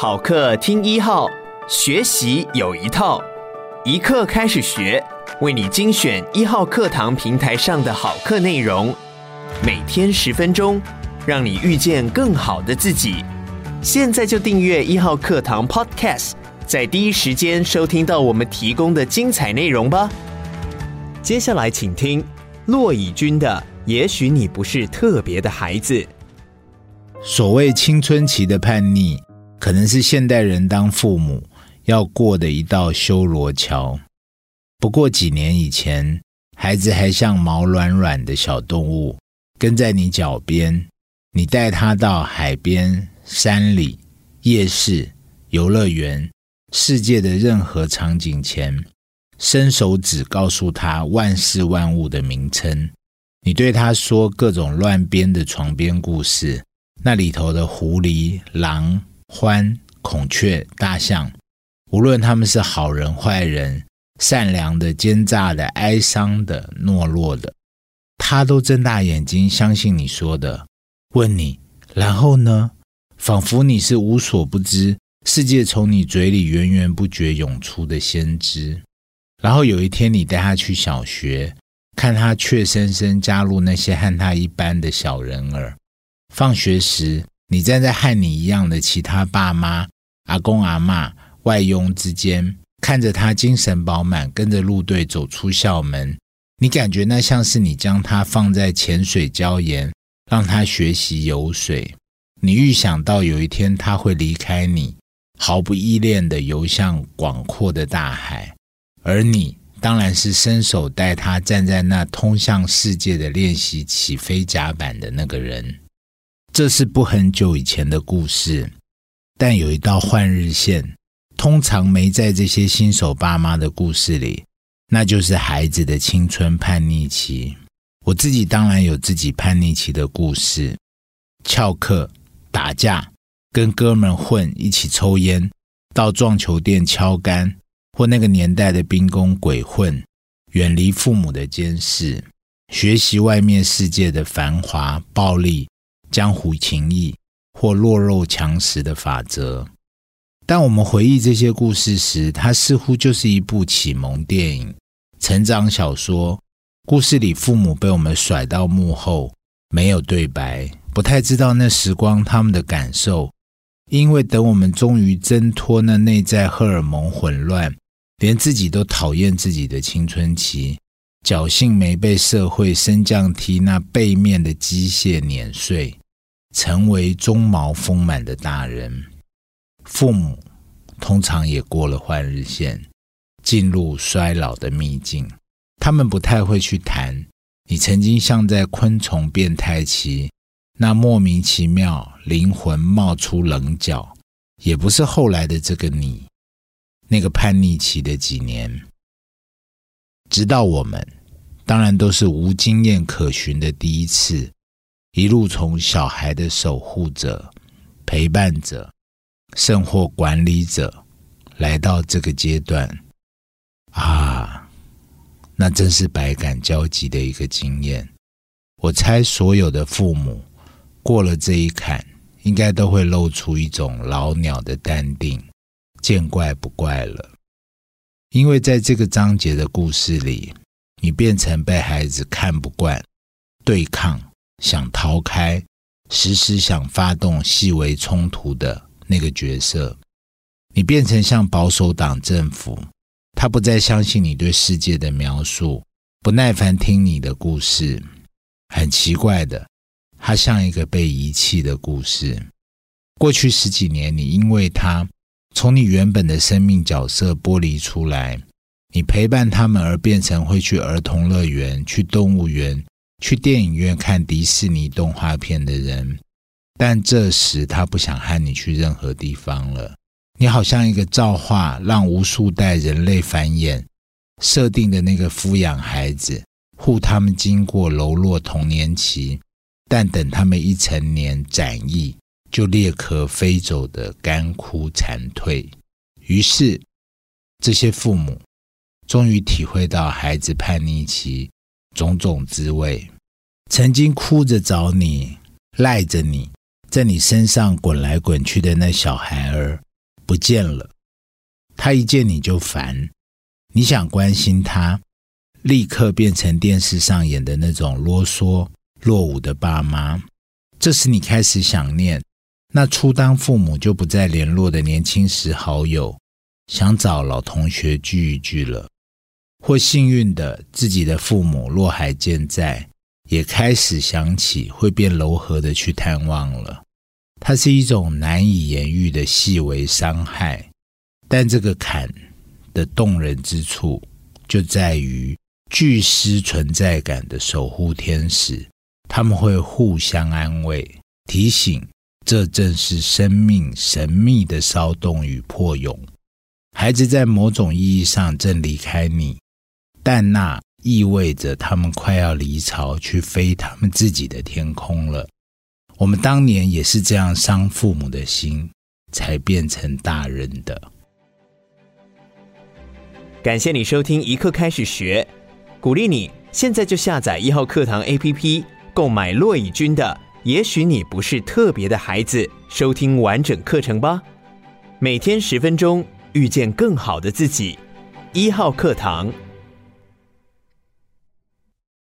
好课听一号，学习有一套，一课开始学，为你精选一号课堂平台上的好课内容，每天十分钟，让你遇见更好的自己。现在就订阅一号课堂 Podcast，在第一时间收听到我们提供的精彩内容吧。接下来请听骆以军的《也许你不是特别的孩子》。所谓青春期的叛逆。可能是现代人当父母要过的一道修罗桥。不过几年以前，孩子还像毛软软的小动物，跟在你脚边，你带他到海边、山里、夜市、游乐园，世界的任何场景前，伸手指告诉他万事万物的名称。你对他说各种乱编的床边故事，那里头的狐狸、狼。獾、孔雀、大象，无论他们是好人坏人、善良的、奸诈的、哀伤的、懦弱的，他都睁大眼睛相信你说的，问你，然后呢？仿佛你是无所不知，世界从你嘴里源源不绝涌出的先知。然后有一天，你带他去小学，看他怯生生加入那些和他一般的小人儿。放学时，你站在和你一样的其他爸妈、阿公阿嬷、外佣之间，看着他精神饱满，跟着陆队走出校门，你感觉那像是你将他放在浅水礁岩，让他学习游水。你预想到有一天他会离开你，毫不依恋地游向广阔的大海，而你当然是伸手带他站在那通向世界的练习起飞甲板的那个人。这是不很久以前的故事，但有一道换日线，通常没在这些新手爸妈的故事里，那就是孩子的青春叛逆期。我自己当然有自己叛逆期的故事：翘课、打架、跟哥们混、一起抽烟、到撞球店敲杆，或那个年代的兵工鬼混，远离父母的监视，学习外面世界的繁华、暴力。江湖情谊或弱肉强食的法则，当我们回忆这些故事时，它似乎就是一部启蒙电影、成长小说。故事里父母被我们甩到幕后，没有对白，不太知道那时光他们的感受。因为等我们终于挣脱那内在荷尔蒙混乱，连自己都讨厌自己的青春期。侥幸没被社会升降梯那背面的机械碾碎，成为鬃毛丰满的大人。父母通常也过了换日线，进入衰老的秘境。他们不太会去谈你曾经像在昆虫变态期，那莫名其妙灵魂冒出棱角，也不是后来的这个你，那个叛逆期的几年。直到我们，当然都是无经验可循的第一次，一路从小孩的守护者、陪伴者，甚或管理者，来到这个阶段，啊，那真是百感交集的一个经验。我猜所有的父母过了这一坎，应该都会露出一种老鸟的淡定，见怪不怪了。因为在这个章节的故事里，你变成被孩子看不惯、对抗、想逃开、时时想发动细微冲突的那个角色。你变成像保守党政府，他不再相信你对世界的描述，不耐烦听你的故事。很奇怪的，他像一个被遗弃的故事。过去十几年，你因为他。从你原本的生命角色剥离出来，你陪伴他们而变成会去儿童乐园、去动物园、去电影院看迪士尼动画片的人。但这时他不想和你去任何地方了。你好像一个造化让无数代人类繁衍设定的那个抚养孩子，护他们经过柔弱童年期，但等他们一成年展翼。就裂壳飞走的干枯残退，于是这些父母终于体会到孩子叛逆期种种滋味。曾经哭着找你、赖着你，在你身上滚来滚去的那小孩儿，不见了。他一见你就烦，你想关心他，立刻变成电视上演的那种啰嗦落伍的爸妈。这时你开始想念那初当父母就不再联络的年轻时好友，想找老同学聚一聚了。或幸运的，自己的父母若还健在，也开始想起会变柔和的去探望了。它是一种难以言喻的细微伤害。但这个坎的动人之处，就在于巨失存在感的守护天使，他们会互相安慰，提醒这正是生命神秘的骚动与破蛹。孩子在某种意义上正离开你，但那意味着他们快要离巢去飞他们自己的天空了。我们当年也是这样伤父母的心，才变成大人的。感谢你收听一课开始学，鼓励你现在就下载一号课堂 APP，购买骆以军的《也许你不是特别的孩子》，收听完整课程吧。每天十分钟，遇见更好的自己。一号课堂。